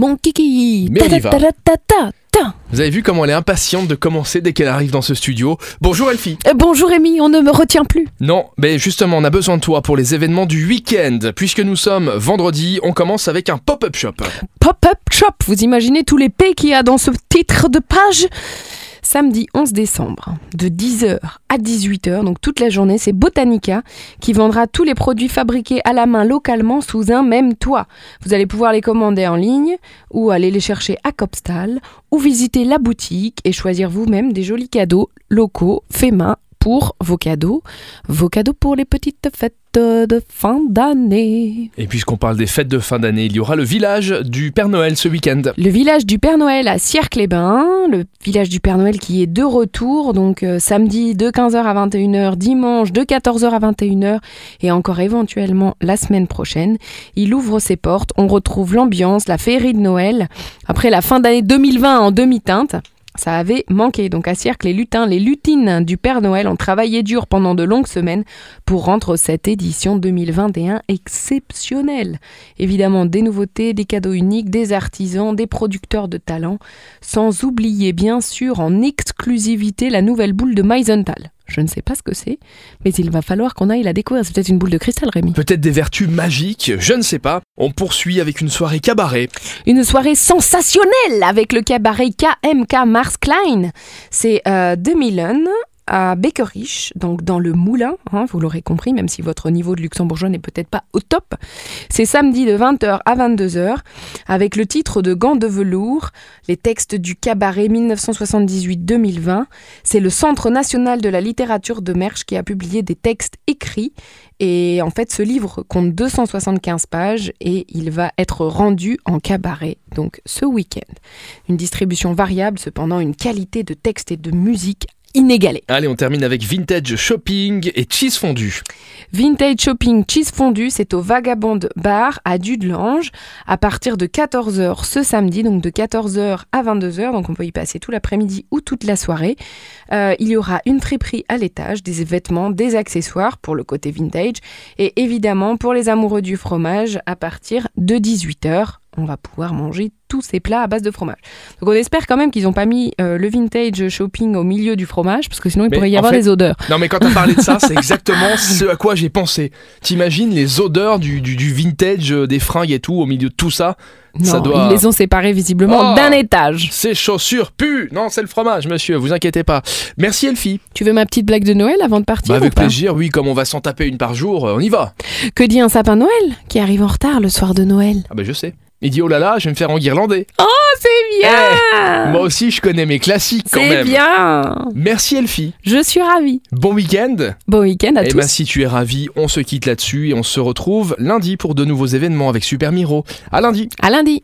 mon kiki. Mais on y va. Ta-ta-ta-ta-ta. Vous avez vu comment elle est impatiente de commencer dès qu'elle arrive dans ce studio. Bonjour Elfie. Euh, Bonjour Rémi, on ne me retient plus. Non, mais justement, on a besoin de toi pour les événements du week-end. Puisque nous sommes vendredi, on commence avec un pop-up shop. Pop-up shop, vous imaginez tous les P qu'il y a dans ce titre de page? Samedi 11 décembre, de 10h à 18h, donc toute la journée, c'est Botanica qui vendra tous les produits fabriqués à la main localement sous un même toit. Vous allez pouvoir les commander en ligne ou aller les chercher à Copstal ou visiter la boutique et choisir vous-même des jolis cadeaux locaux faits main pour vos cadeaux, vos cadeaux pour les petites fêtes de fin d'année. Et puisqu'on parle des fêtes de fin d'année, il y aura le village du Père Noël ce week-end. Le village du Père Noël à Sierre-les-Bains, le village du Père Noël qui est de retour, donc euh, samedi de 15h à 21h, dimanche de 14h à 21h et encore éventuellement la semaine prochaine. Il ouvre ses portes, on retrouve l'ambiance, la féerie de Noël, après la fin d'année 2020 en demi-teinte. Ça avait manqué. Donc à Cirque, les lutins, les lutines du Père Noël ont travaillé dur pendant de longues semaines pour rendre cette édition 2021 exceptionnelle. Évidemment, des nouveautés, des cadeaux uniques, des artisans, des producteurs de talent, sans oublier bien sûr en exclusivité la nouvelle boule de Meisenthal. Je ne sais pas ce que c'est, mais il va falloir qu'on aille la découvrir. C'est peut-être une boule de cristal, Rémi. Peut-être des vertus magiques, je ne sais pas. On poursuit avec une soirée cabaret. Une soirée sensationnelle avec le cabaret KMK Mars Klein. C'est euh, 2000 à Beckerich, donc dans le Moulin, hein, vous l'aurez compris, même si votre niveau de luxembourgeois n'est peut-être pas au top. C'est samedi de 20h à 22h, avec le titre de Gants de velours, les textes du cabaret 1978-2020. C'est le Centre national de la littérature de Mersch qui a publié des textes écrits. Et en fait, ce livre compte 275 pages et il va être rendu en cabaret, donc ce week-end. Une distribution variable, cependant une qualité de texte et de musique inégalée. Allez, on termine avec Vintage Shopping et Cheese Fondue. Vintage Shopping Cheese Fondue, c'est au Vagabond Bar à Dudelange à partir de 14h ce samedi, donc de 14h à 22h, donc on peut y passer tout l'après-midi ou toute la soirée. Euh, il y aura une friperie à l'étage, des vêtements, des accessoires pour le côté vintage et évidemment pour les amoureux du fromage à partir de 18h. On va pouvoir manger tous ces plats à base de fromage. Donc on espère quand même qu'ils n'ont pas mis euh, le vintage shopping au milieu du fromage, parce que sinon il Mais pourrait y avoir fait- des odeurs. Non mais quand t'as parlé de ça, c'est exactement ce à quoi j'ai pensé. T'imagines les odeurs du, du- du vintage, euh, des fringues et tout, au milieu de tout ça? Ça Non, doit- ils les ont séparés visiblement Oh d'un étage. Ces chaussures puent Non, c'est le fromage, monsieur, vous inquiétez pas. Merci Elfie. Tu veux ma petite blague de Noël avant de partir Bah, avec plaisir, oui, comme on va s'en taper une par jour, euh, on y va. Que dit un sapin Noël qui arrive en retard le soir de Noël? Ah bah je sais. Il dit oh là là, je vais me faire enguirlander. Oh, c'est bien Moi aussi, je connais mes classiques quand C'est bien Merci Elfie. Je suis ravie. Bon week-end. Bon week-end à Et tous. ben si tu es ravi, on se quitte là-dessus et on se retrouve lundi pour de nouveaux événements avec Super Miro. À lundi. À lundi